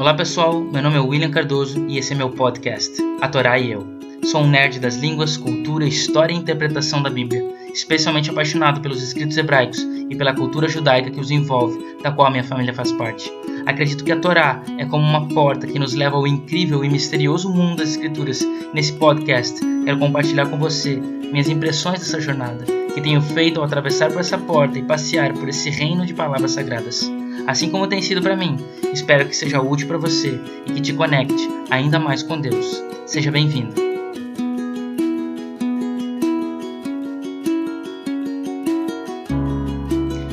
Olá pessoal, meu nome é William Cardoso e esse é meu podcast, A Torá e Eu. Sou um nerd das línguas, cultura, história e interpretação da Bíblia, especialmente apaixonado pelos escritos hebraicos e pela cultura judaica que os envolve, da qual a minha família faz parte. Acredito que a Torá é como uma porta que nos leva ao incrível e misterioso mundo das Escrituras. Nesse podcast, quero compartilhar com você minhas impressões dessa jornada, que tenho feito ao atravessar por essa porta e passear por esse reino de palavras sagradas assim como tem sido para mim. Espero que seja útil para você e que te conecte ainda mais com Deus. Seja bem-vindo.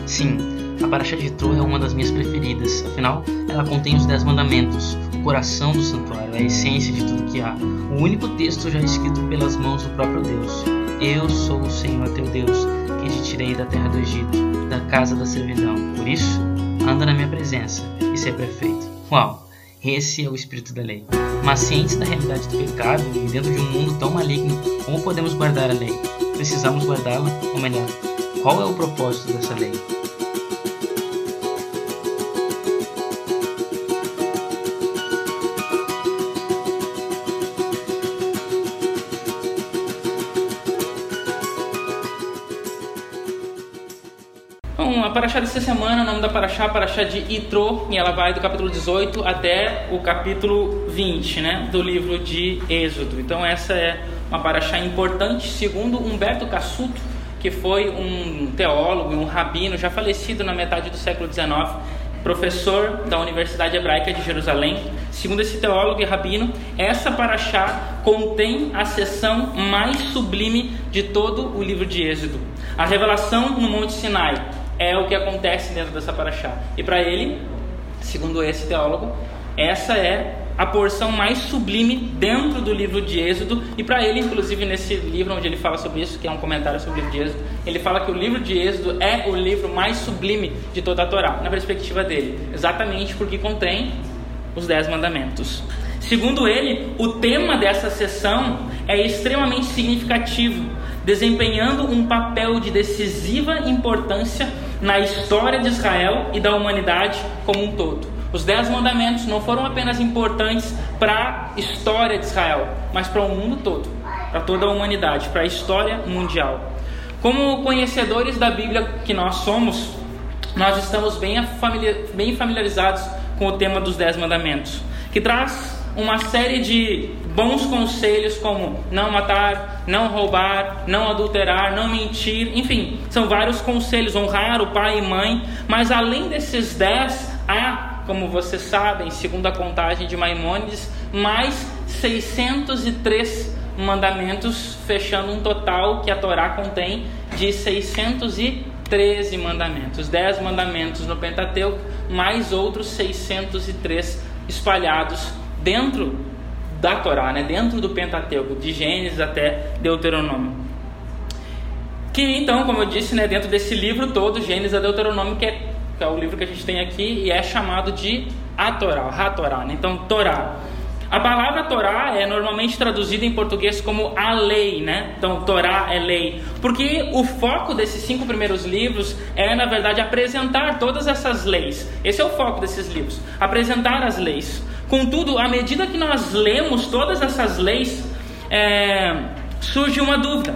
Sim, a Paraxá de Tro é uma das minhas preferidas, afinal, ela contém os Dez Mandamentos, o coração do santuário, a essência de tudo que há, o único texto já escrito pelas mãos do próprio Deus. Eu sou o Senhor teu Deus, que te tirei da terra do Egito, da casa da servidão. Por isso, anda na minha presença e ser perfeito. Uau! Esse é o espírito da lei. Mas cientes da realidade do pecado e dentro de um mundo tão maligno, como podemos guardar a lei? Precisamos guardá-la, ou melhor, qual é o propósito dessa lei? A paraxá dessa semana, o nome da paraxá é paraxá de Itro, e ela vai do capítulo 18 até o capítulo 20, né, do livro de Êxodo. Então essa é uma paraxá importante, segundo Humberto Cassuto, que foi um teólogo e um rabino já falecido na metade do século XIX, professor da Universidade Hebraica de Jerusalém. Segundo esse teólogo e rabino, essa paraxá contém a seção mais sublime de todo o livro de Êxodo, a revelação no Monte Sinai é o que acontece dentro dessa paraxá. E para ele, segundo esse teólogo, essa é a porção mais sublime dentro do livro de Êxodo. E para ele, inclusive, nesse livro onde ele fala sobre isso, que é um comentário sobre o livro de Êxodo, ele fala que o livro de Êxodo é o livro mais sublime de toda a Torá, na perspectiva dele, exatamente porque contém os Dez Mandamentos. Segundo ele, o tema dessa sessão é extremamente significativo, desempenhando um papel de decisiva importância na história de Israel e da humanidade como um todo. Os Dez Mandamentos não foram apenas importantes para a história de Israel, mas para o mundo todo, para toda a humanidade, para a história mundial. Como conhecedores da Bíblia que nós somos, nós estamos bem familiarizados com o tema dos Dez Mandamentos, que traz uma série de bons conselhos como não matar, não roubar, não adulterar, não mentir, enfim, são vários conselhos, honrar o pai e mãe, mas além desses dez, há, como vocês sabem, segundo a contagem de Maimônides, mais 603 mandamentos, fechando um total que a Torá contém de 613 mandamentos, 10 mandamentos no Pentateuco, mais outros 603 espalhados dentro da Torá, né? dentro do Pentateuco, de Gênesis até Deuteronômio. Que então, como eu disse, né, dentro desse livro todo, Gênesis a Deuteronômio, que é, que é o livro que a gente tem aqui, e é chamado de a Torá, a Torá. Né? Então, Torá. A palavra Torá é normalmente traduzida em português como a lei, né? Então, Torá é lei. Porque o foco desses cinco primeiros livros é, na verdade, apresentar todas essas leis. Esse é o foco desses livros: apresentar as leis. Contudo, à medida que nós lemos todas essas leis, é, surge uma dúvida: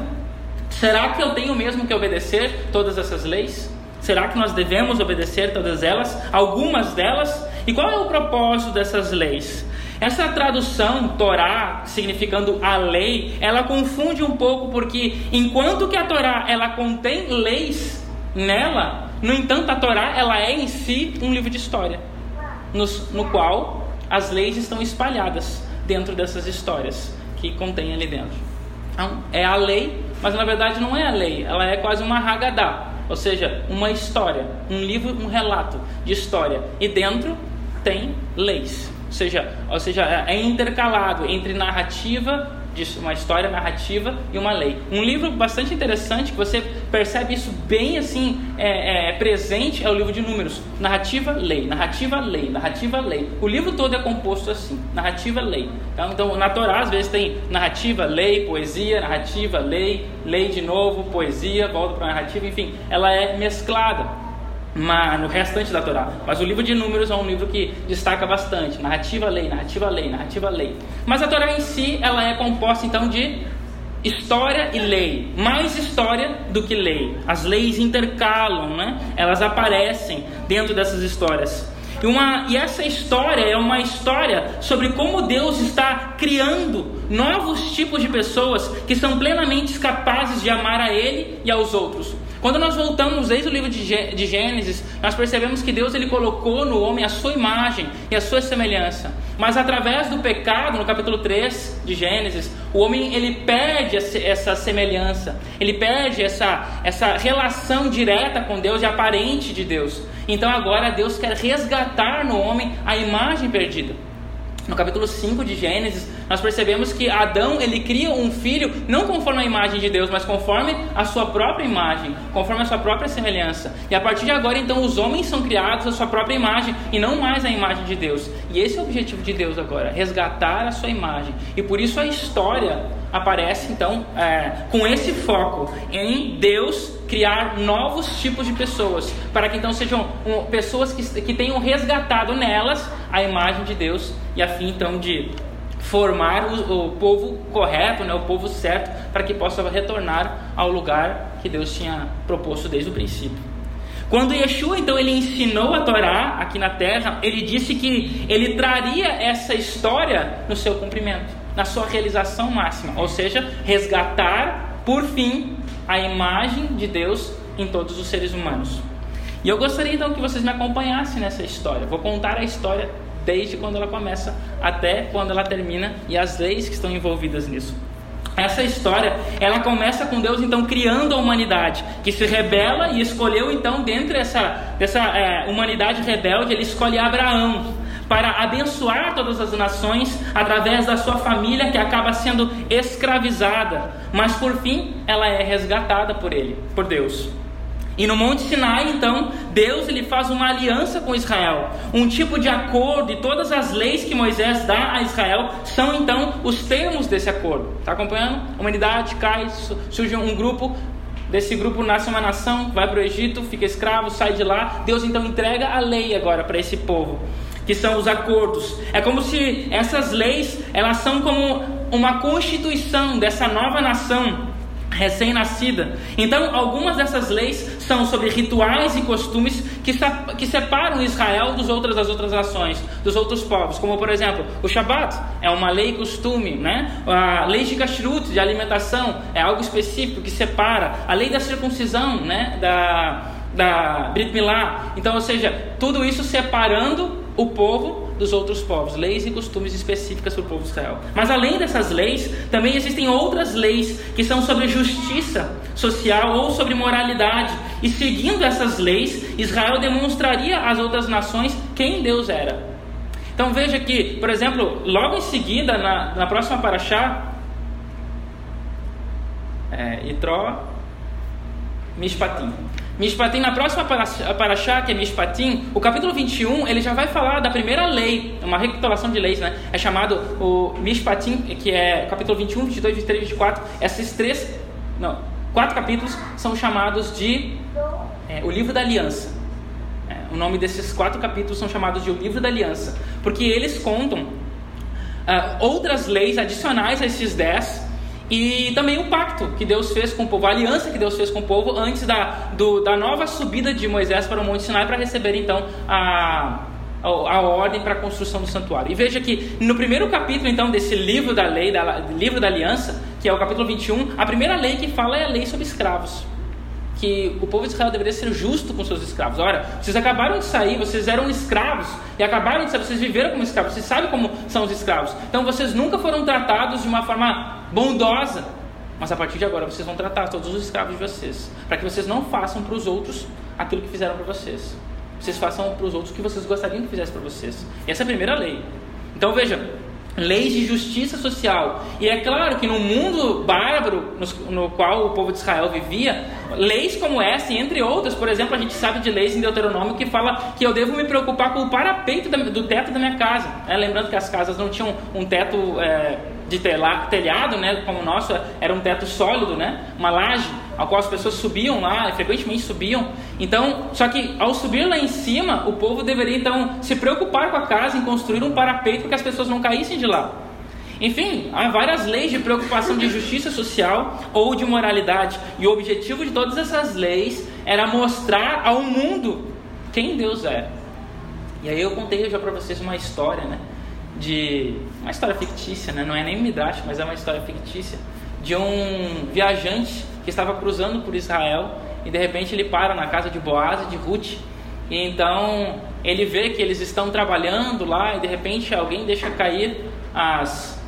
será que eu tenho mesmo que obedecer todas essas leis? Será que nós devemos obedecer todas elas? Algumas delas? E qual é o propósito dessas leis? Essa tradução Torá, significando a lei, ela confunde um pouco porque enquanto que a Torá ela contém leis nela, no entanto a Torá ela é em si um livro de história, no, no qual as leis estão espalhadas dentro dessas histórias que contém ali dentro. Então, é a lei, mas na verdade não é a lei, ela é quase uma Haggadah, ou seja, uma história, um livro, um relato de história. E dentro tem leis, ou seja, ou seja é intercalado entre narrativa uma história narrativa e uma lei. Um livro bastante interessante que você percebe isso bem assim é, é, presente é o livro de Números. Narrativa, lei, narrativa, lei, narrativa, lei. O livro todo é composto assim, narrativa, lei. Então, então na Torá às vezes tem narrativa, lei, poesia, narrativa, lei, lei de novo, poesia, volta para narrativa, enfim, ela é mesclada. No restante da Torá. Mas o livro de Números é um livro que destaca bastante, narrativa lei, narrativa lei, narrativa lei. Mas a Torá em si, ela é composta então de história e lei, mais história do que lei. As leis intercalam, né? Elas aparecem dentro dessas histórias. E, uma, e essa história é uma história sobre como Deus está criando novos tipos de pessoas que são plenamente capazes de amar a Ele e aos outros. Quando nós voltamos desde o livro de Gênesis, nós percebemos que Deus ele colocou no homem a sua imagem e a sua semelhança. Mas através do pecado, no capítulo 3 de Gênesis, o homem ele perde essa semelhança, ele perde essa, essa relação direta com Deus e aparente de Deus. Então agora Deus quer resgatar no homem a imagem perdida. No capítulo 5 de Gênesis, nós percebemos que Adão ele cria um filho não conforme a imagem de Deus, mas conforme a sua própria imagem, conforme a sua própria semelhança. E a partir de agora, então, os homens são criados a sua própria imagem e não mais a imagem de Deus. E esse é o objetivo de Deus agora, resgatar a sua imagem. E por isso a história aparece então é, com esse foco em Deus criar novos tipos de pessoas, para que então sejam um, pessoas que, que tenham resgatado nelas a imagem de Deus e a fim então de formar o, o povo correto, né, o povo certo, para que possa retornar ao lugar que Deus tinha proposto desde o princípio. Quando Yeshua então ele ensinou a Torá aqui na terra, ele disse que ele traria essa história no seu cumprimento, na sua realização máxima, ou seja, resgatar por fim a imagem de Deus em todos os seres humanos. E eu gostaria então que vocês me acompanhassem nessa história. Vou contar a história desde quando ela começa até quando ela termina e as leis que estão envolvidas nisso. Essa história, ela começa com Deus então criando a humanidade, que se rebela e escolheu então dentro dessa, dessa é, humanidade rebelde, ele escolhe Abraão para abençoar todas as nações através da sua família que acaba sendo escravizada, mas por fim ela é resgatada por ele, por Deus. E no Monte Sinai, então, Deus ele faz uma aliança com Israel, um tipo de acordo, e todas as leis que Moisés dá a Israel são então os termos desse acordo. Está acompanhando? A humanidade cai, surge um grupo, desse grupo nasce uma nação, vai para o Egito, fica escravo, sai de lá. Deus então entrega a lei agora para esse povo, que são os acordos. É como se essas leis elas são como uma constituição dessa nova nação recém-nascida. Então, algumas dessas leis são sobre rituais e costumes que, que separam Israel dos outras, das outras nações, dos outros povos. Como, por exemplo, o Shabat é uma lei e costume, né? A lei de kashrut, de alimentação, é algo específico que separa. A lei da circuncisão, né? Da, da Brit Milá. Então, ou seja, tudo isso separando o povo dos outros povos, leis e costumes específicas para o povo de Israel. Mas além dessas leis, também existem outras leis que são sobre justiça social ou sobre moralidade. E seguindo essas leis, Israel demonstraria às outras nações quem Deus era. Então veja que, por exemplo, logo em seguida, na, na próxima paraxá, é, Itró Mishpatim. Mishpatim, na próxima paraxá, que é Mishpatim, o capítulo 21, ele já vai falar da primeira lei, uma recapitulação de leis, né? É chamado o Mishpatim, que é capítulo 21, 22, 23, 24. Esses três, não, quatro capítulos são chamados de é, o livro da aliança. É, o nome desses quatro capítulos são chamados de o livro da aliança, porque eles contam uh, outras leis adicionais a esses dez e também o pacto que Deus fez com o povo, a aliança que Deus fez com o povo antes da, do, da nova subida de Moisés para o Monte Sinai para receber então a, a, a ordem para a construção do santuário. E veja que no primeiro capítulo então desse livro da lei, da, livro da aliança, que é o capítulo 21, a primeira lei que fala é a lei sobre escravos que o povo de Israel deveria ser justo com seus escravos. Ora, vocês acabaram de sair, vocês eram escravos e acabaram de sair, vocês viveram como escravos, vocês sabem como são os escravos. Então vocês nunca foram tratados de uma forma bondosa. Mas a partir de agora vocês vão tratar todos os escravos de vocês, para que vocês não façam para os outros aquilo que fizeram para vocês. Vocês façam para os outros o que vocês gostariam que fizesse para vocês. Essa é a primeira lei. Então veja, leis de justiça social. E é claro que no mundo bárbaro no, qual o povo de Israel vivia, leis como essa, entre outras, por exemplo, a gente sabe de leis em Deuteronômio que fala que eu devo me preocupar com o parapeito do teto da minha casa. É, lembrando que as casas não tinham um teto. É, de telhado, né, como o nosso, era um teto sólido, né, uma laje, ao qual as pessoas subiam lá, frequentemente subiam. Então, só que ao subir lá em cima, o povo deveria então se preocupar com a casa em construir um parapeito para que as pessoas não caíssem de lá. Enfim, há várias leis de preocupação de justiça social ou de moralidade, e o objetivo de todas essas leis era mostrar ao mundo quem Deus é. E aí eu contei já para vocês uma história, né? De uma história fictícia, né? Não é nem Midrash, mas é uma história fictícia de um viajante que estava cruzando por Israel e de repente ele para na casa de Boaz e de Ruth. E então ele vê que eles estão trabalhando lá e de repente alguém deixa cair as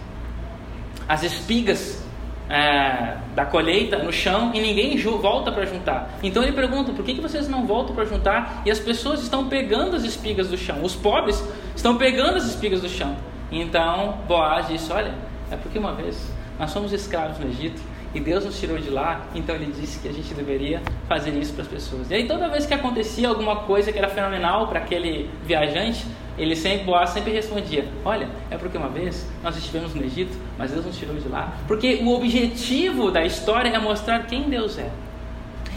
as espigas é, da colheita no chão e ninguém volta para juntar. Então ele pergunta: por que, que vocês não voltam para juntar? E as pessoas estão pegando as espigas do chão, os pobres estão pegando as espigas do chão. Então Boaz disse: Olha, é porque uma vez nós somos escravos no Egito e Deus nos tirou de lá, então ele disse que a gente deveria fazer isso para as pessoas. E aí toda vez que acontecia alguma coisa que era fenomenal para aquele viajante, ele sempre, Boaz sempre respondia: Olha, é porque uma vez nós estivemos no Egito, mas Deus nos tirou de lá. Porque o objetivo da história é mostrar quem Deus é.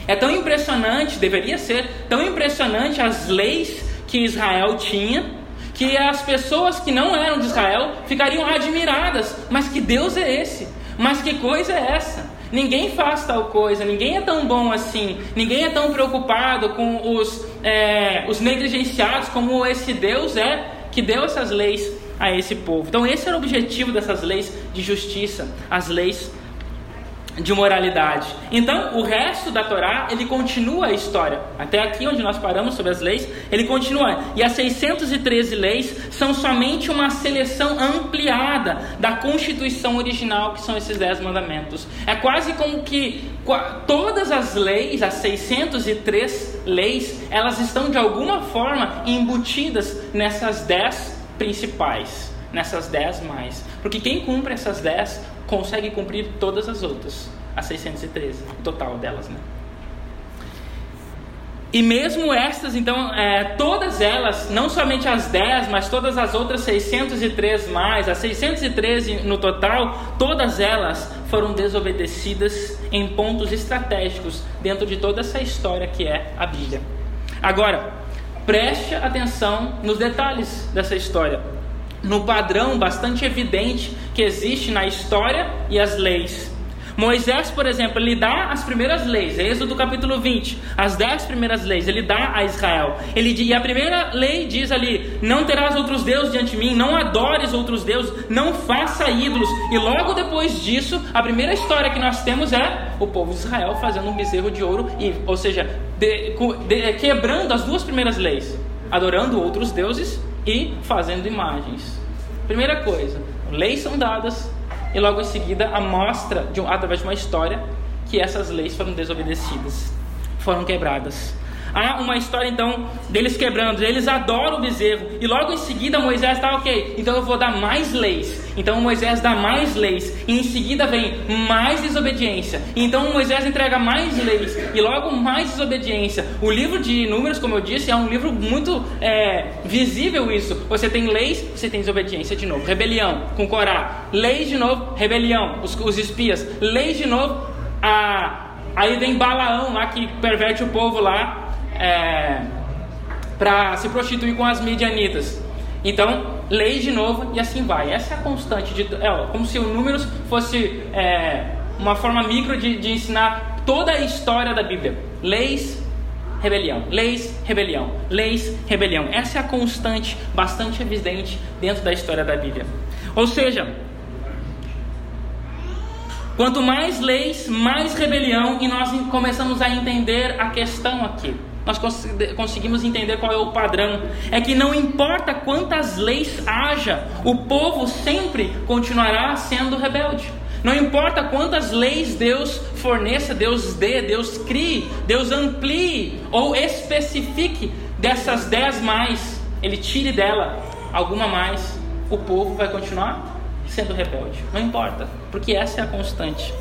É tão impressionante, deveria ser tão impressionante as leis que Israel tinha, que as pessoas que não eram de Israel ficariam admiradas. Mas que Deus é esse? Mas que coisa é essa? Ninguém faz tal coisa, ninguém é tão bom assim, ninguém é tão preocupado com os, é, os negligenciados como esse Deus é que deu essas leis a esse povo. Então, esse era o objetivo dessas leis de justiça, as leis de moralidade. Então, o resto da Torá, ele continua a história. Até aqui onde nós paramos sobre as leis, ele continua. E as 613 leis são somente uma seleção ampliada da Constituição original, que são esses 10 mandamentos. É quase como que todas as leis, as 603 leis, elas estão de alguma forma embutidas nessas 10 principais nessas 10 mais. Porque quem cumpre essas 10 consegue cumprir todas as outras, as 613, o total delas, né? E mesmo estas, então, é, todas elas, não somente as 10, mas todas as outras 603 mais, as 613 no total, todas elas foram desobedecidas em pontos estratégicos dentro de toda essa história que é a Bíblia. Agora, preste atenção nos detalhes dessa história no padrão bastante evidente que existe na história e as leis. Moisés, por exemplo, ele dá as primeiras leis, Êxodo capítulo 20, as dez primeiras leis, ele dá a Israel. Ele, e a primeira lei diz ali: Não terás outros deuses diante de mim, não adores outros deuses, não faça ídolos. E logo depois disso, a primeira história que nós temos é o povo de Israel fazendo um bezerro de ouro, e, ou seja, de, de, quebrando as duas primeiras leis, adorando outros deuses e fazendo imagens. Primeira coisa, leis são dadas e logo em seguida a mostra de através de uma história que essas leis foram desobedecidas, foram quebradas. Há uma história então deles quebrando, eles adoram o bezerro, e logo em seguida Moisés está ok, então eu vou dar mais leis. Então Moisés dá mais leis, e em seguida vem mais desobediência. Então Moisés entrega mais leis, e logo mais desobediência. O livro de Números, como eu disse, é um livro muito é, visível isso. Você tem leis, você tem desobediência de novo, rebelião com Corá, leis de novo, rebelião, os, os espias, leis de novo, a, aí vem Balaão lá que perverte o povo lá é, para se prostituir com as midianitas. Então, leis de novo e assim vai. Essa é a constante, de, é, como se o números fosse é, uma forma micro de, de ensinar toda a história da Bíblia. Leis, rebelião, leis, rebelião, leis, rebelião. Essa é a constante bastante evidente dentro da história da Bíblia. Ou seja, quanto mais leis, mais rebelião, e nós começamos a entender a questão aqui nós conseguimos entender qual é o padrão. É que não importa quantas leis haja, o povo sempre continuará sendo rebelde. Não importa quantas leis Deus forneça, Deus dê, Deus crie, Deus amplie ou especifique dessas dez mais, Ele tire dela alguma mais, o povo vai continuar sendo rebelde. Não importa, porque essa é a constante.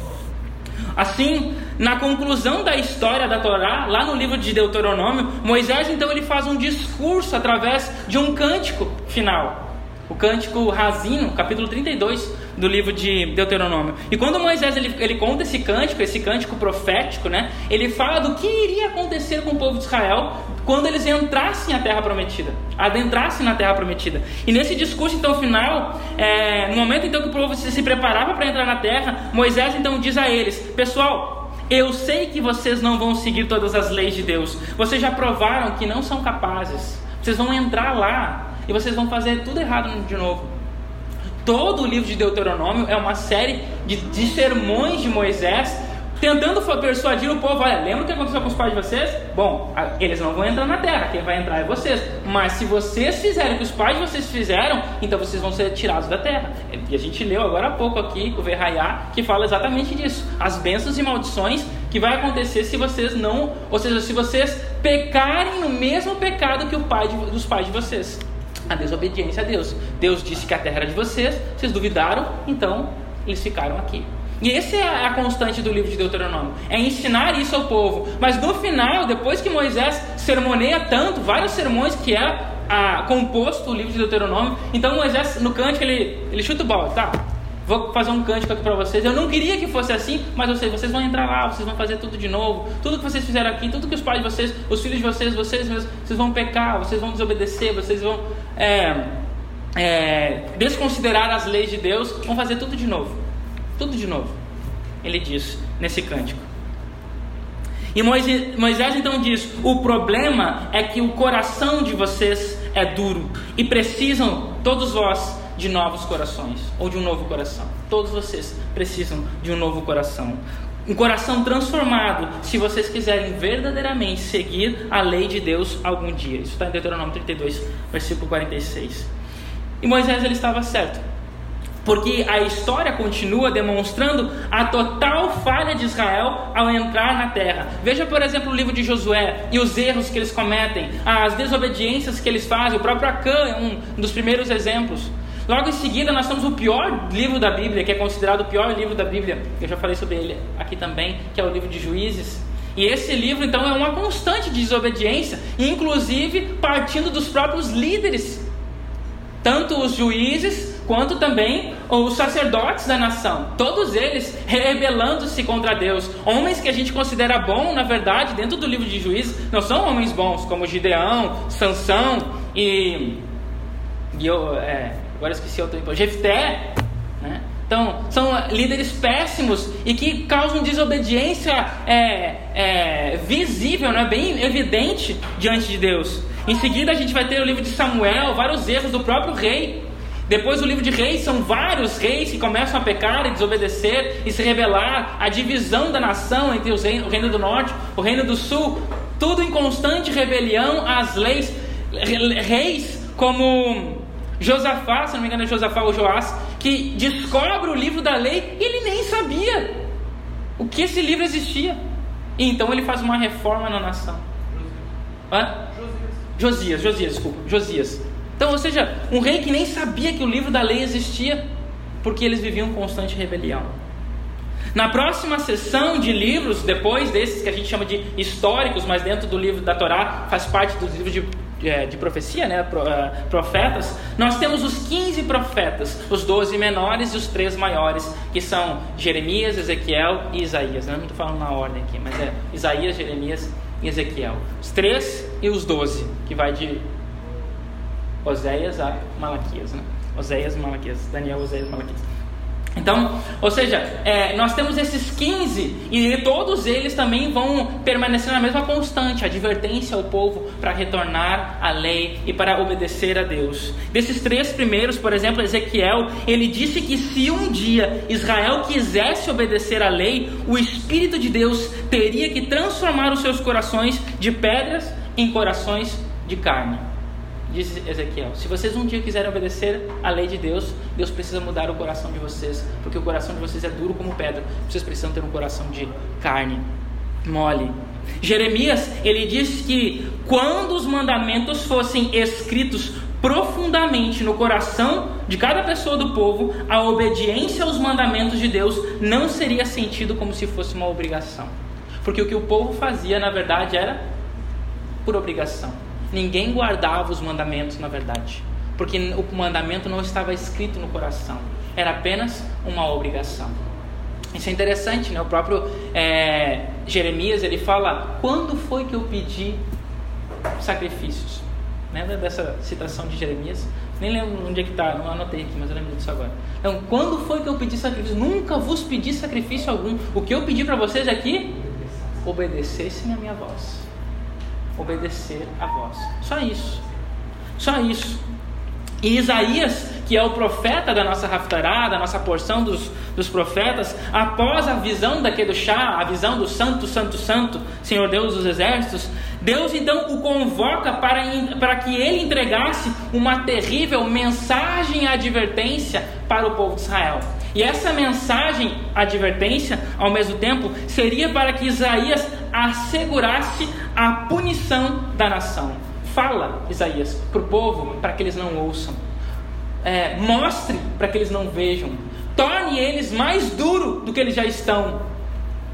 Assim, na conclusão da história da Torá, lá no livro de Deuteronômio, Moisés então ele faz um discurso através de um cântico final. O cântico Razino, capítulo 32 do livro de Deuteronômio. E quando Moisés ele, ele conta esse cântico, esse cântico profético, né, ele fala do que iria acontecer com o povo de Israel quando eles entrassem na terra prometida, adentrassem na terra prometida. E nesse discurso então final, é, no momento então que o povo se, se preparava para entrar na terra, Moisés então diz a eles: pessoal, eu sei que vocês não vão seguir todas as leis de Deus. Vocês já provaram que não são capazes. Vocês vão entrar lá e vocês vão fazer tudo errado de novo. Todo o livro de Deuteronômio é uma série de, de sermões de Moisés tentando persuadir o povo: olha, lembra o que aconteceu com os pais de vocês? Bom, eles não vão entrar na terra, quem vai entrar é vocês. Mas se vocês fizerem o que os pais de vocês fizeram, então vocês vão ser tirados da terra. E a gente leu agora há pouco aqui o Verraiá, que fala exatamente disso: as bênçãos e maldições que vai acontecer se vocês não, ou seja, se vocês pecarem no mesmo pecado que o pai de, dos pais de vocês a desobediência a Deus. Deus disse que a terra era de vocês, vocês duvidaram, então eles ficaram aqui. E essa é a constante do livro de Deuteronômio, é ensinar isso ao povo. Mas no final, depois que Moisés sermoneia tanto, vários sermões que é a, composto o livro de Deuteronômio, então Moisés no cântico ele, ele chuta o balde, tá? Vou fazer um cântico aqui para vocês. Eu não queria que fosse assim, mas eu sei, vocês vão entrar lá, vocês vão fazer tudo de novo. Tudo que vocês fizeram aqui, tudo que os pais de vocês, os filhos de vocês, vocês mesmos, vocês vão pecar, vocês vão desobedecer, vocês vão é, é, desconsiderar as leis de Deus, vão fazer tudo de novo. Tudo de novo. Ele diz nesse cântico. E Moisés, Moisés então diz: o problema é que o coração de vocês é duro e precisam, todos vós, de novos corações ou de um novo coração. Todos vocês precisam de um novo coração. Um coração transformado, se vocês quiserem verdadeiramente seguir a lei de Deus algum dia. Isso está em Deuteronômio 32, versículo 46. E Moisés ele estava certo, porque a história continua demonstrando a total falha de Israel ao entrar na terra. Veja, por exemplo, o livro de Josué e os erros que eles cometem, as desobediências que eles fazem. O próprio Acã é um dos primeiros exemplos. Logo em seguida, nós temos o pior livro da Bíblia, que é considerado o pior livro da Bíblia. Eu já falei sobre ele aqui também, que é o livro de Juízes. E esse livro, então, é uma constante de desobediência, inclusive partindo dos próprios líderes, tanto os juízes quanto também os sacerdotes da nação. Todos eles rebelando-se contra Deus. Homens que a gente considera bom, na verdade, dentro do livro de Juízes, não são homens bons, como Gideão, Sansão e. e eu, é, agora esqueci o tempo, Jefté, né? Então, são líderes péssimos e que causam desobediência é, é, visível, né? bem evidente diante de Deus. Em seguida, a gente vai ter o livro de Samuel, vários erros do próprio rei. Depois, o livro de reis, são vários reis que começam a pecar e desobedecer e se rebelar. A divisão da nação entre os reinos, o reino do norte, o reino do sul, tudo em constante rebelião às leis. Reis como Josafá, se não me engano é Josafá ou Joás, que descobre o livro da lei ele nem sabia o que esse livro existia. E então ele faz uma reforma na nação. Hã? Josias, Josias, desculpa, Josias. Então, ou seja, um rei que nem sabia que o livro da lei existia, porque eles viviam constante rebelião. Na próxima sessão de livros, depois desses que a gente chama de históricos, mas dentro do livro da Torá, faz parte dos livros de de profecia, né, é, profetas, nós temos os 15 profetas, os 12 menores e os três maiores, que são Jeremias, Ezequiel e Isaías. Né? Não estou falando na ordem aqui, mas é Isaías, Jeremias e Ezequiel. Os três e os 12, que vai de Oséias a Malaquias. Né? Oséias, Malaquias, Daniel, Oséias, Malaquias. Então, ou seja, é, nós temos esses 15 e todos eles também vão permanecer na mesma constante, advertência ao povo para retornar à lei e para obedecer a Deus. Desses três primeiros, por exemplo, Ezequiel, ele disse que se um dia Israel quisesse obedecer à lei, o Espírito de Deus teria que transformar os seus corações de pedras em corações de carne diz Ezequiel: se vocês um dia quiserem obedecer à lei de Deus, Deus precisa mudar o coração de vocês, porque o coração de vocês é duro como pedra. Vocês precisam ter um coração de carne, mole. Jeremias, ele diz que quando os mandamentos fossem escritos profundamente no coração de cada pessoa do povo, a obediência aos mandamentos de Deus não seria sentido como se fosse uma obrigação. Porque o que o povo fazia, na verdade, era por obrigação. Ninguém guardava os mandamentos, na verdade. porque o mandamento não estava escrito no coração, era apenas uma obrigação. Isso é interessante, né? O próprio é, Jeremias ele fala: quando foi que eu pedi sacrifícios? Lembra dessa citação de Jeremias? Nem lembro onde é que está, não anotei aqui, mas eu lembro disso agora. Então, quando foi que eu pedi sacrifício? Nunca vos pedi sacrifício algum. O que eu pedi para vocês é que obedecessem a minha voz. Obedecer a voz. Só isso. Só isso. E Isaías, que é o profeta da nossa raftará, da nossa porção dos, dos profetas, após a visão daquele chá, a visão do Santo, Santo, Santo, Senhor Deus dos Exércitos, Deus então o convoca para, para que ele entregasse uma terrível mensagem advertência para o povo de Israel. E essa mensagem advertência, ao mesmo tempo, seria para que Isaías assegurasse a punição da nação. Fala, Isaías, para o povo, para que eles não ouçam. É, mostre para que eles não vejam. Torne eles mais duro do que eles já estão.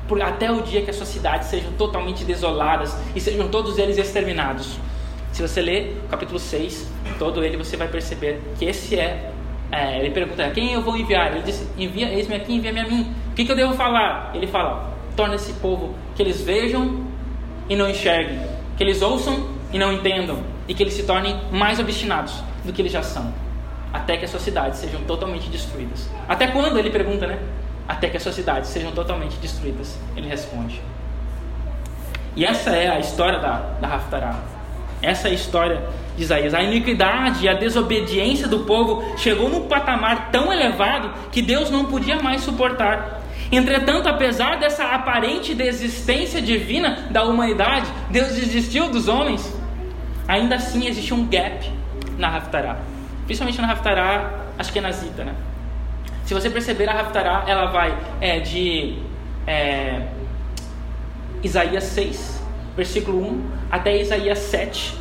Por, até o dia que as suas cidades sejam totalmente desoladas e sejam todos eles exterminados. Se você ler o capítulo 6, todo ele, você vai perceber que esse é. É ele pergunta: quem eu vou enviar? Ele diz: envia, eis-me aqui, envia-me a mim. O que, que eu devo falar? Ele fala: torna esse povo que eles vejam e não enxerguem, que eles ouçam e não entendam, e que eles se tornem mais obstinados do que eles já são, até que as suas cidades sejam totalmente destruídas. Até quando? Ele pergunta, né? Até que as suas cidades sejam totalmente destruídas. Ele responde. E essa é a história da, da Haftarah. Essa é a história de Isaías. A iniquidade e a desobediência do povo chegou num patamar tão elevado que Deus não podia mais suportar. Entretanto, apesar dessa aparente desistência divina da humanidade, Deus desistiu dos homens ainda assim existe um gap na Haftarah. Principalmente na Haftarah Ashkenazita, né? Se você perceber, a Haftarah, ela vai é, de é, Isaías 6, versículo 1, até Isaías 7,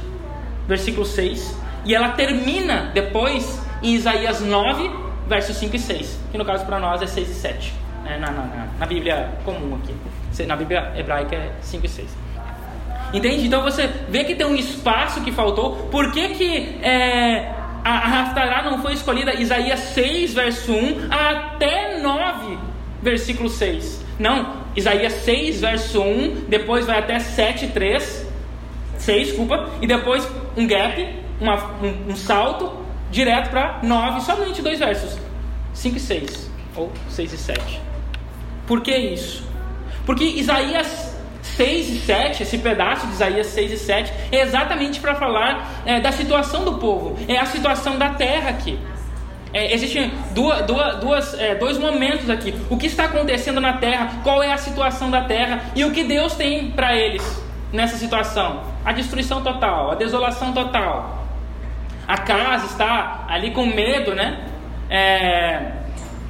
versículo 6. E ela termina depois em Isaías 9, versos 5 e 6. Que no caso para nós é 6 e 7. Né? Na, na, na, na Bíblia comum aqui. Na Bíblia hebraica é 5 e 6. Entende? Então você vê que tem um espaço que faltou. Por que, que é, a, Raftará não foi escolhida? Isaías 6, verso 1 até 9, versículo 6. Não, Isaías 6, verso 1, depois vai até 7, 3. 6, desculpa, e depois um gap, uma, um, um salto, direto para 9, somente dois versos. 5 e 6, ou 6 e 7. Por que isso? Porque Isaías 6 e 7, esse pedaço de Isaías 6 e 7, é exatamente para falar é, da situação do povo, é a situação da terra aqui. É, existem duas, duas, duas é, dois momentos aqui: o que está acontecendo na terra, qual é a situação da terra e o que Deus tem para eles nessa situação: a destruição total, a desolação total. A casa está ali com medo, né? É,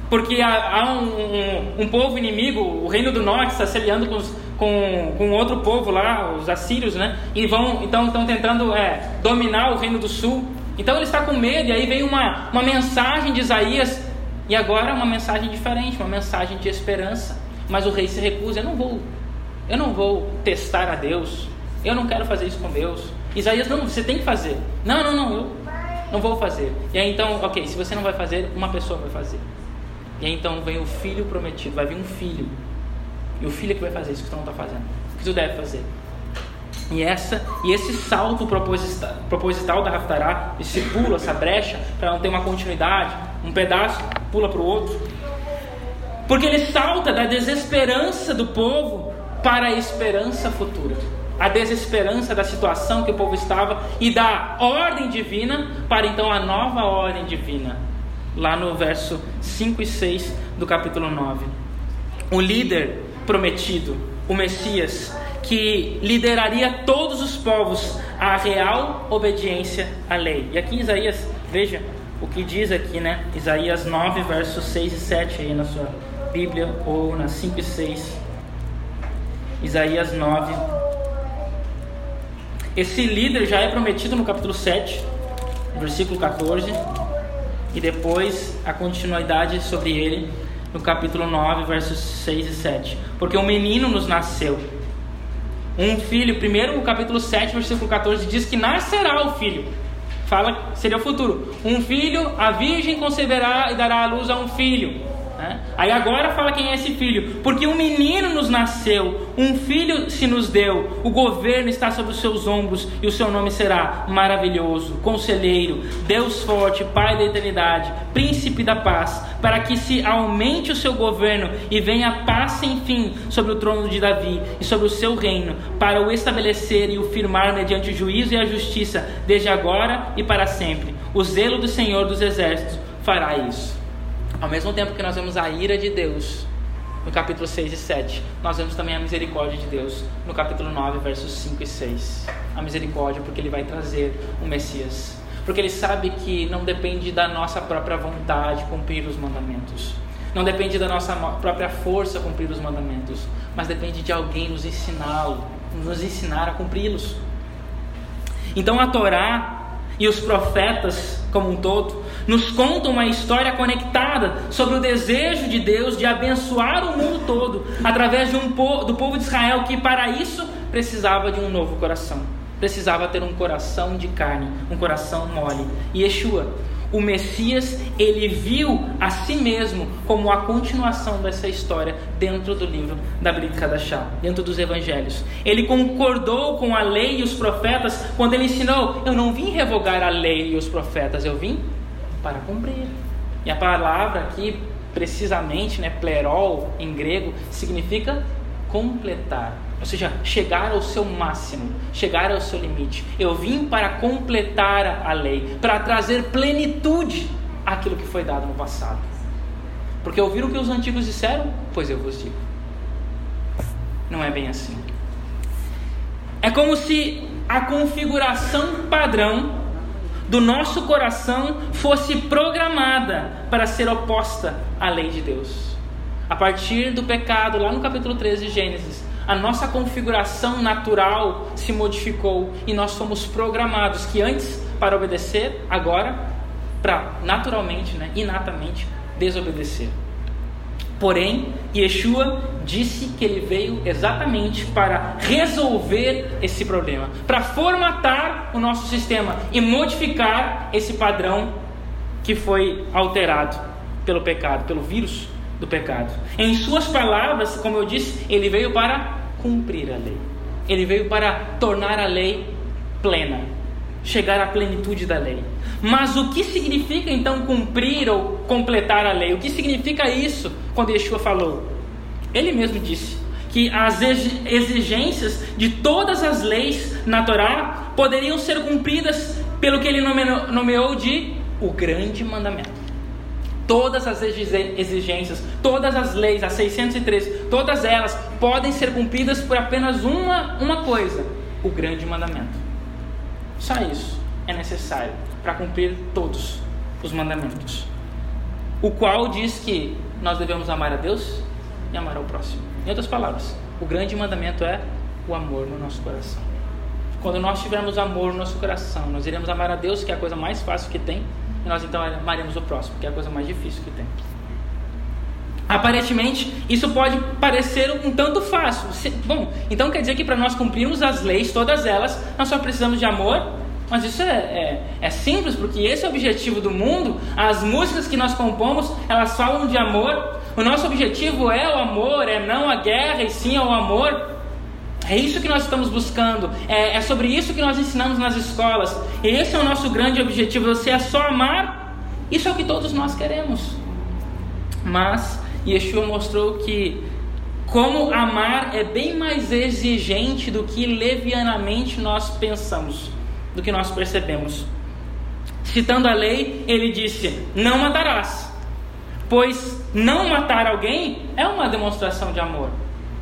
porque há, há um, um, um, povo inimigo, o reino do norte está se aliando com os com, com outro povo lá, os assírios, né? E vão, então estão tentando é, dominar o reino do sul. Então ele está com medo, e aí vem uma, uma mensagem de Isaías, e agora uma mensagem diferente, uma mensagem de esperança. Mas o rei se recusa, eu não vou, eu não vou testar a Deus, eu não quero fazer isso com Deus. Isaías, não, você tem que fazer. Não, não, não, eu não vou fazer. E aí então, ok, se você não vai fazer, uma pessoa vai fazer. E aí então vem o filho prometido, vai vir um filho e o filho é que vai fazer isso que tu não está fazendo. Que tu deve fazer. E, essa, e esse salto proposital, proposital da Raftará, esse pulo, essa brecha, para não ter uma continuidade, um pedaço pula para o outro. Porque ele salta da desesperança do povo para a esperança futura. A desesperança da situação que o povo estava e da ordem divina para então a nova ordem divina. Lá no verso 5 e 6 do capítulo 9. O líder prometido, o Messias, que lideraria todos os povos à real obediência à lei. E aqui em Isaías, veja o que diz aqui, né? Isaías 9, versos 6 e 7 aí na sua Bíblia, ou na 5 e 6. Isaías 9. Esse líder já é prometido no capítulo 7, versículo 14, e depois a continuidade sobre ele no capítulo 9, versos 6 e 7. Porque um menino nos nasceu. Um filho, primeiro no capítulo 7, versículo 14, diz que nascerá o filho. fala seria o futuro. Um filho, a virgem conceberá e dará à luz a um filho. Né? Aí agora fala quem é esse filho, porque um menino nos nasceu, um filho se nos deu, o governo está sobre os seus ombros e o seu nome será maravilhoso, conselheiro, Deus forte, Pai da eternidade, príncipe da paz, para que se aumente o seu governo e venha paz sem fim sobre o trono de Davi e sobre o seu reino, para o estabelecer e o firmar mediante o juízo e a justiça, desde agora e para sempre. O zelo do Senhor dos exércitos fará isso. Ao mesmo tempo que nós vemos a ira de Deus no capítulo 6 e 7, nós vemos também a misericórdia de Deus no capítulo 9, versos 5 e 6. A misericórdia, porque Ele vai trazer o Messias. Porque Ele sabe que não depende da nossa própria vontade cumprir os mandamentos. Não depende da nossa própria força cumprir os mandamentos. Mas depende de alguém nos ensiná-lo, nos ensinar a cumpri-los. Então a Torá e os profetas como um todo nos contam uma história conectada sobre o desejo de Deus de abençoar o mundo todo através de um po do povo de Israel que para isso precisava de um novo coração. Precisava ter um coração de carne, um coração mole. E Yeshua o Messias, ele viu a si mesmo como a continuação dessa história dentro do livro da Brit Kadashá, dentro dos evangelhos. Ele concordou com a lei e os profetas quando ele ensinou: Eu não vim revogar a lei e os profetas, eu vim para cumprir. E a palavra aqui, precisamente, né, plerol em grego, significa completar ou seja, chegar ao seu máximo, chegar ao seu limite. Eu vim para completar a lei, para trazer plenitude àquilo que foi dado no passado. Porque ouviram o que os antigos disseram? Pois eu vos digo. Não é bem assim. É como se a configuração padrão do nosso coração fosse programada para ser oposta à lei de Deus. A partir do pecado, lá no capítulo 13 de Gênesis, a nossa configuração natural se modificou e nós fomos programados que antes para obedecer, agora para naturalmente, né, inatamente desobedecer. Porém, Yeshua disse que ele veio exatamente para resolver esse problema, para formatar o nosso sistema e modificar esse padrão que foi alterado pelo pecado, pelo vírus do pecado. Em suas palavras, como eu disse, ele veio para cumprir a lei. Ele veio para tornar a lei plena, chegar à plenitude da lei. Mas o que significa então cumprir ou completar a lei? O que significa isso quando Yeshua falou? Ele mesmo disse que as exigências de todas as leis na Torá poderiam ser cumpridas pelo que ele nomeou de o grande mandamento todas as exigências, todas as leis, as 613, todas elas podem ser cumpridas por apenas uma, uma coisa: o grande mandamento. Só isso é necessário para cumprir todos os mandamentos. O qual diz que nós devemos amar a Deus e amar ao próximo. Em outras palavras, o grande mandamento é o amor no nosso coração. Quando nós tivermos amor no nosso coração, nós iremos amar a Deus, que é a coisa mais fácil que tem, e nós então amaremos o próximo, que é a coisa mais difícil que tem. Aparentemente, isso pode parecer um tanto fácil. Bom, então quer dizer que para nós cumprirmos as leis, todas elas, nós só precisamos de amor? Mas isso é, é, é, simples, porque esse é o objetivo do mundo. As músicas que nós compomos, elas falam de amor. O nosso objetivo é o amor, é não a guerra, e sim o amor. É isso que nós estamos buscando. É, é, sobre isso que nós ensinamos nas escolas. E esse é o nosso grande objetivo. Você é só amar. Isso é o que todos nós queremos. Mas Yeshua mostrou que como amar é bem mais exigente do que levianamente nós pensamos, do que nós percebemos. Citando a lei, ele disse: Não matarás, pois não matar alguém é uma demonstração de amor.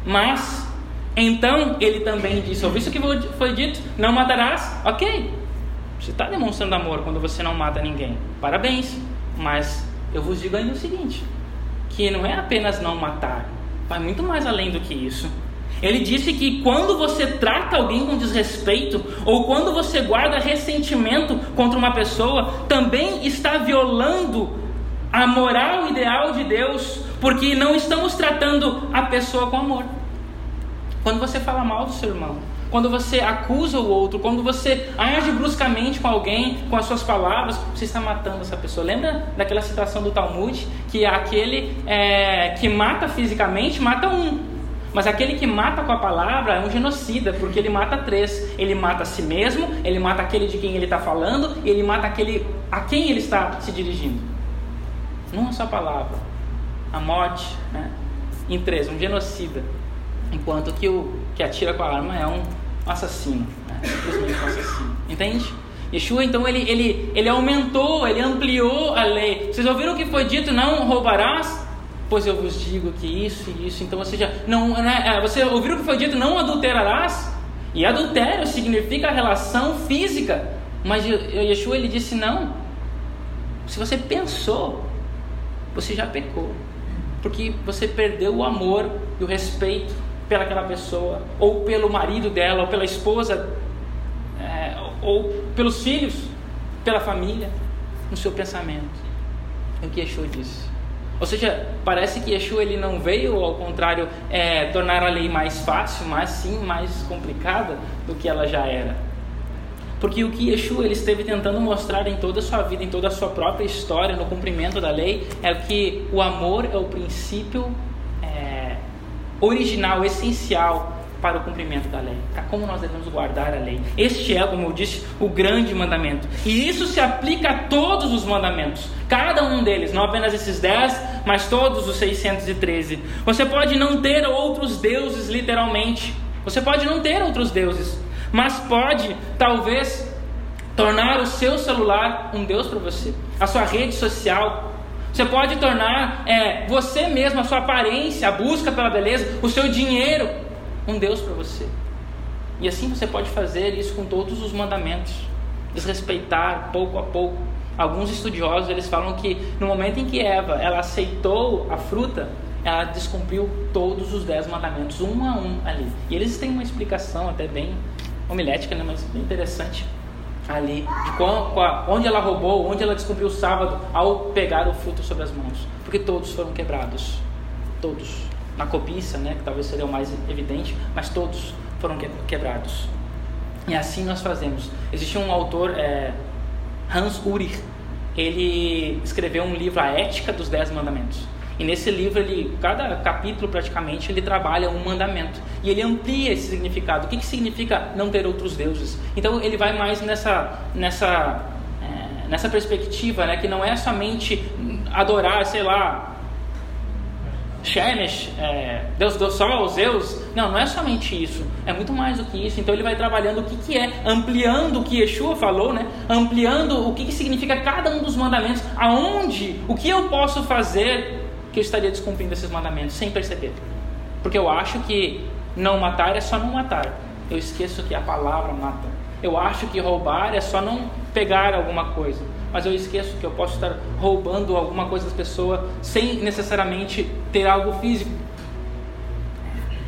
Mas então ele também disse: Ouviu isso que foi dito? Não matarás? Ok. Você está demonstrando amor quando você não mata ninguém. Parabéns. Mas eu vos digo ainda o seguinte: que não é apenas não matar, vai muito mais além do que isso. Ele disse que quando você trata alguém com desrespeito, ou quando você guarda ressentimento contra uma pessoa, também está violando a moral ideal de Deus, porque não estamos tratando a pessoa com amor. Quando você fala mal do seu irmão, quando você acusa o outro, quando você age bruscamente com alguém, com as suas palavras, você está matando essa pessoa. Lembra daquela citação do Talmud? Que aquele é, que mata fisicamente, mata um. Mas aquele que mata com a palavra é um genocida, porque ele mata três. Ele mata a si mesmo, ele mata aquele de quem ele está falando, e ele mata aquele a quem ele está se dirigindo. Numa só palavra. A morte, né? Em três, um genocida. Enquanto que o que atira com a arma é um assassino. Né? Um assassino. Entende? Yeshua, então, ele, ele, ele aumentou, ele ampliou a lei. Vocês ouviram o que foi dito? Não roubarás? Pois eu vos digo que isso e isso. Então, você já. Não, né, você ouviram o que foi dito? Não adulterarás? E adultério significa relação física. Mas Yeshua, ele disse: não. Se você pensou, você já pecou. Porque você perdeu o amor e o respeito pelaquela pessoa, ou pelo marido dela, ou pela esposa, é, ou pelos filhos, pela família, no seu pensamento. É o que Yeshua disse. Ou seja, parece que Yeshua ele não veio, ao contrário, é, tornar a lei mais fácil, mas sim mais complicada do que ela já era. Porque o que Yeshua ele esteve tentando mostrar em toda a sua vida, em toda a sua própria história, no cumprimento da lei, é que o amor é o princípio é, original, essencial para o cumprimento da lei, como nós devemos guardar a lei. Este é, como eu disse, o grande mandamento. E isso se aplica a todos os mandamentos, cada um deles, não apenas esses dez, mas todos os 613. Você pode não ter outros deuses, literalmente. Você pode não ter outros deuses, mas pode, talvez, tornar o seu celular um Deus para você, a sua rede social. Você pode tornar é, você mesmo, a sua aparência, a busca pela beleza, o seu dinheiro, um Deus para você. E assim você pode fazer isso com todos os mandamentos, desrespeitar pouco a pouco. Alguns estudiosos eles falam que no momento em que Eva ela aceitou a fruta, ela descumpriu todos os dez mandamentos, um a um ali. E eles têm uma explicação até bem homilética, né, mas bem interessante ali, de qual, qual, onde ela roubou, onde ela descumpriu o sábado ao pegar o fruto sobre as mãos, porque todos foram quebrados, todos, na cobiça, né, que talvez seria o mais evidente, mas todos foram quebrados. E assim nós fazemos. Existe um autor, é, Hans Urich, ele escreveu um livro, A Ética dos Dez Mandamentos. E nesse livro, ele, cada capítulo praticamente, ele trabalha um mandamento. E ele amplia esse significado. O que, que significa não ter outros deuses? Então ele vai mais nessa, nessa, é, nessa perspectiva, né, que não é somente adorar, sei lá, Shemesh, é, Deus do Sol, Zeus. Não, não é somente isso. É muito mais do que isso. Então ele vai trabalhando o que, que é, ampliando o que Yeshua falou, né? ampliando o que, que significa cada um dos mandamentos, aonde, o que eu posso fazer que eu estaria descumprindo esses mandamentos sem perceber. Porque eu acho que não matar é só não matar. Eu esqueço que a palavra mata. Eu acho que roubar é só não pegar alguma coisa. Mas eu esqueço que eu posso estar roubando alguma coisa das pessoas sem necessariamente ter algo físico.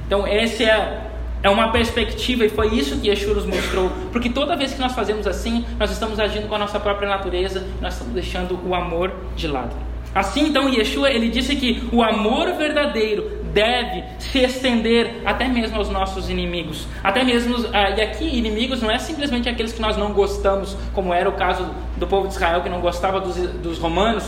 Então, essa é, é uma perspectiva e foi isso que Yeshua nos mostrou. Porque toda vez que nós fazemos assim, nós estamos agindo com a nossa própria natureza, nós estamos deixando o amor de lado. Assim, então, Yeshua ele disse que o amor verdadeiro deve se estender até mesmo aos nossos inimigos. Até mesmo, ah, e aqui inimigos não é simplesmente aqueles que nós não gostamos, como era o caso do povo de Israel que não gostava dos, dos romanos,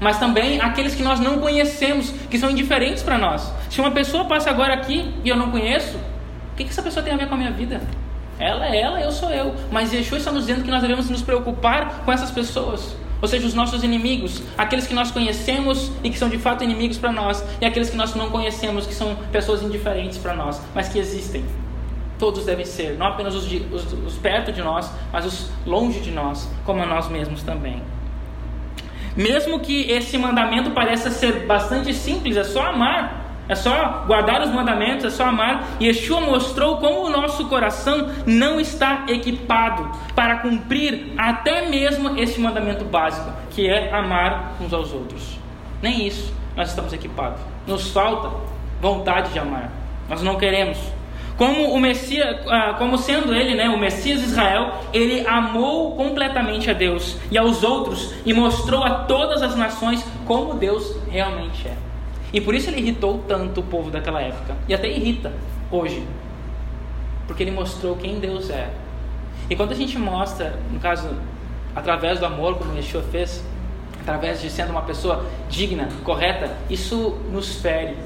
mas também aqueles que nós não conhecemos, que são indiferentes para nós. Se uma pessoa passa agora aqui e eu não conheço, o que, que essa pessoa tem a ver com a minha vida? Ela é ela, eu sou eu. Mas Yeshua está nos dizendo que nós devemos nos preocupar com essas pessoas ou seja, os nossos inimigos, aqueles que nós conhecemos e que são de fato inimigos para nós, e aqueles que nós não conhecemos, que são pessoas indiferentes para nós, mas que existem. Todos devem ser, não apenas os, de, os, os perto de nós, mas os longe de nós, como a nós mesmos também. Mesmo que esse mandamento pareça ser bastante simples, é só amar, é só guardar os mandamentos, é só amar. E Yeshua mostrou como o nosso coração não está equipado para cumprir até mesmo esse mandamento básico, que é amar uns aos outros. Nem isso nós estamos equipados. Nos falta vontade de amar. Nós não queremos. Como o Messias, ah, como sendo ele, né, o Messias de Israel, ele amou completamente a Deus e aos outros e mostrou a todas as nações como Deus realmente é. E por isso ele irritou tanto o povo daquela época. E até irrita hoje. porque ele mostrou quem Deus é. E quando a gente mostra, no caso, através do amor, como Yeshua fez, através de sendo uma pessoa digna, correta, isso nos fere.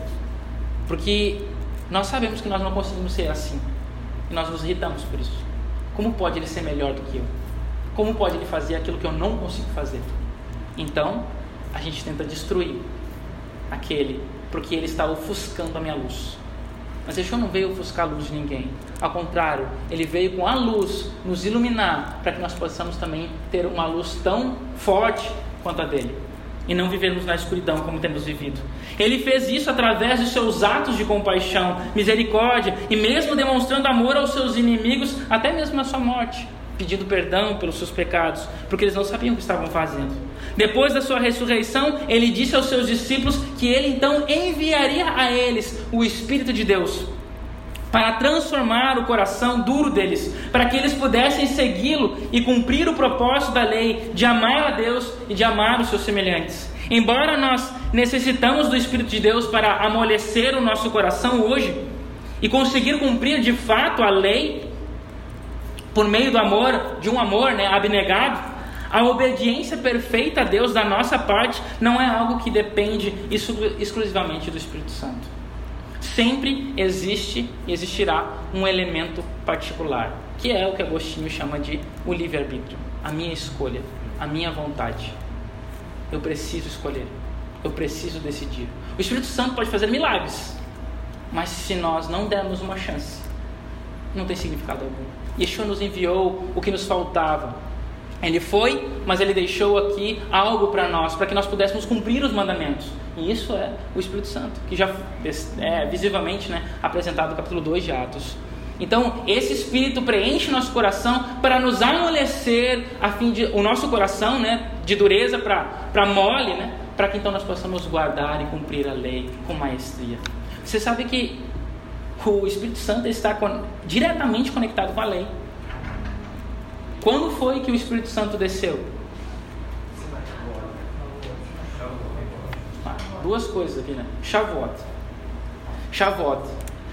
Porque nós sabemos que nós não conseguimos ser assim. E nós nos irritamos por isso. Como pode ele ser melhor do que eu? Como pode ele fazer aquilo que eu não consigo fazer? Então, a gente tenta destruir aquele, porque ele está ofuscando a minha luz. Mas Yeshua não veio ofuscar a luz de ninguém. Ao contrário, ele veio com a luz nos iluminar para que nós possamos também ter uma luz tão forte quanto a dele e não vivermos na escuridão como temos vivido. Ele fez isso através de seus atos de compaixão, misericórdia e mesmo demonstrando amor aos seus inimigos, até mesmo na sua morte, pedindo perdão pelos seus pecados, porque eles não sabiam o que estavam fazendo. Depois da sua ressurreição, ele disse aos seus discípulos que ele então enviaria a eles o Espírito de Deus para transformar o coração duro deles, para que eles pudessem segui-lo e cumprir o propósito da lei de amar a Deus e de amar os seus semelhantes. Embora nós necessitamos do Espírito de Deus para amolecer o nosso coração hoje e conseguir cumprir de fato a lei por meio do amor, de um amor né, abnegado, a obediência perfeita a Deus da nossa parte não é algo que depende exclusivamente do Espírito Santo sempre existe e existirá um elemento particular, que é o que Agostinho chama de o livre-arbítrio, a minha escolha, a minha vontade. Eu preciso escolher, eu preciso decidir. O Espírito Santo pode fazer milagres, mas se nós não dermos uma chance, não tem significado algum. Yeshua nos enviou o que nos faltava, ele foi, mas ele deixou aqui algo para nós, para que nós pudéssemos cumprir os mandamentos. E isso é o Espírito Santo, que já é visivelmente né, apresentado no capítulo 2 de Atos. Então, esse Espírito preenche nosso coração para nos amolecer, a fim de o nosso coração, né, de dureza para mole, né, para que então nós possamos guardar e cumprir a lei com maestria. Você sabe que o Espírito Santo está diretamente conectado com a lei. Quando foi que o Espírito Santo desceu? Ah, duas coisas aqui, né? Shavuot. Shavuot.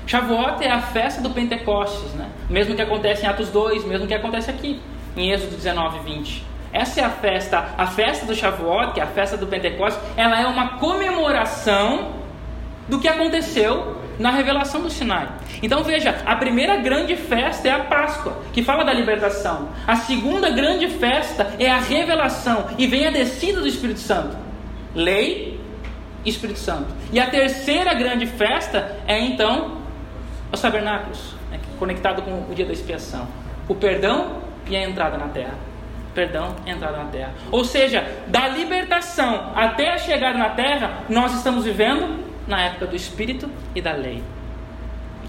Shavuot é a festa do Pentecostes, né? Mesmo que acontece em Atos 2, mesmo que acontece aqui, em Êxodo 19 20. Essa é a festa, a festa do Shavuot, que é a festa do Pentecostes, ela é uma comemoração do que aconteceu na revelação do Sinai. Então veja, a primeira grande festa é a Páscoa, que fala da libertação. A segunda grande festa é a revelação e vem a descida do Espírito Santo. Lei Espírito Santo. E a terceira grande festa é então os tabernáculos, né, conectado com o dia da expiação. O perdão e a entrada na terra. Perdão entrada na terra. Ou seja, da libertação até a chegada na terra, nós estamos vivendo na época do Espírito e da lei.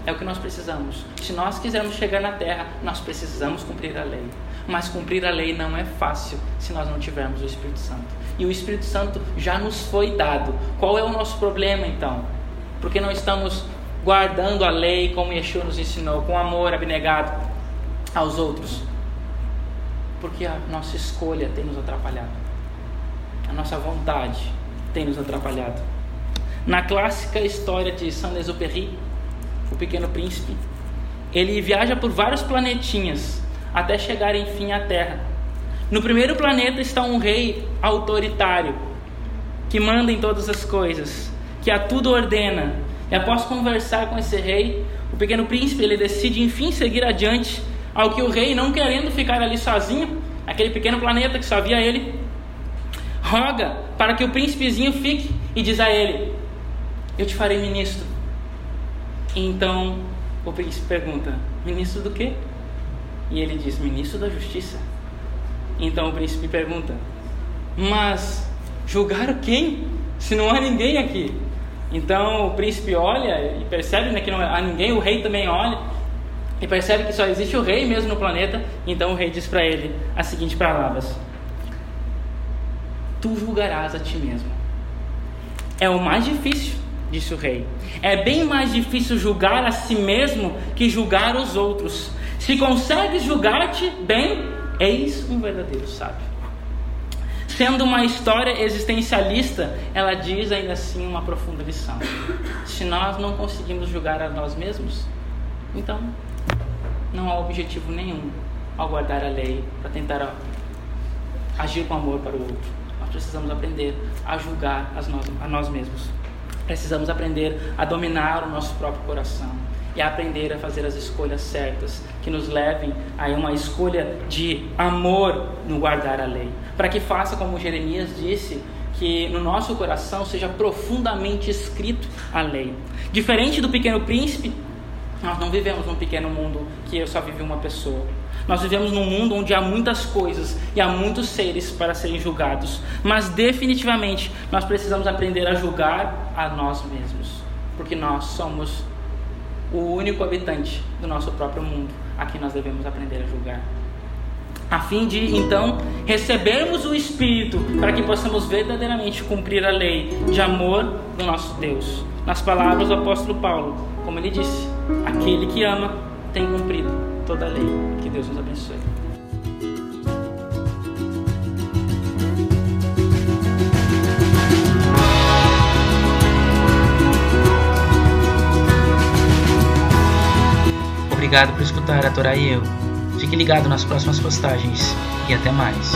É o que nós precisamos. Se nós quisermos chegar na terra, nós precisamos cumprir a lei. Mas cumprir a lei não é fácil se nós não tivermos o Espírito Santo. E o Espírito Santo já nos foi dado. Qual é o nosso problema então? Porque não estamos guardando a lei como Yeshua nos ensinou, com amor abnegado aos outros. Porque a nossa escolha tem nos atrapalhado. A nossa vontade tem nos atrapalhado. Na clássica história de Saint-Exupéry, o Pequeno Príncipe, ele viaja por vários planetinhas até chegar enfim à Terra. No primeiro planeta está um rei autoritário que manda em todas as coisas, que a tudo ordena. E após conversar com esse rei, o pequeno príncipe ele decide enfim seguir adiante, ao que o rei, não querendo ficar ali sozinho, aquele pequeno planeta que só havia ele, roga para que o príncipezinho fique e diz a ele: eu te farei ministro. Então o príncipe pergunta: Ministro do quê? E ele diz: Ministro da Justiça. Então o príncipe pergunta: Mas julgar quem? Se não há ninguém aqui. Então o príncipe olha e percebe né, que não há ninguém, o rei também olha e percebe que só existe o rei mesmo no planeta. Então o rei diz para ele as seguintes palavras: Tu julgarás a ti mesmo. É o mais difícil disse o rei. É bem mais difícil julgar a si mesmo que julgar os outros. Se consegues julgar-te bem, eis um verdadeiro sábio. Sendo uma história existencialista, ela diz ainda assim uma profunda lição. Se nós não conseguimos julgar a nós mesmos, então não há objetivo nenhum ao guardar a lei para tentar agir com amor para o outro. Nós precisamos aprender a julgar nós, a nós mesmos. Precisamos aprender a dominar o nosso próprio coração e a aprender a fazer as escolhas certas que nos levem a uma escolha de amor no guardar a lei. Para que faça como Jeremias disse, que no nosso coração seja profundamente escrito a lei. Diferente do pequeno príncipe, nós não vivemos num pequeno mundo que eu só vive uma pessoa. Nós vivemos num mundo onde há muitas coisas e há muitos seres para serem julgados, mas definitivamente nós precisamos aprender a julgar a nós mesmos, porque nós somos o único habitante do nosso próprio mundo a quem nós devemos aprender a julgar. A fim de então recebermos o Espírito para que possamos verdadeiramente cumprir a lei de amor do nosso Deus. Nas palavras do apóstolo Paulo, como ele disse: aquele que ama tem cumprido toda a lei. Que Deus nos abençoe. Obrigado por escutar a Torá e eu. Fique ligado nas próximas postagens e até mais.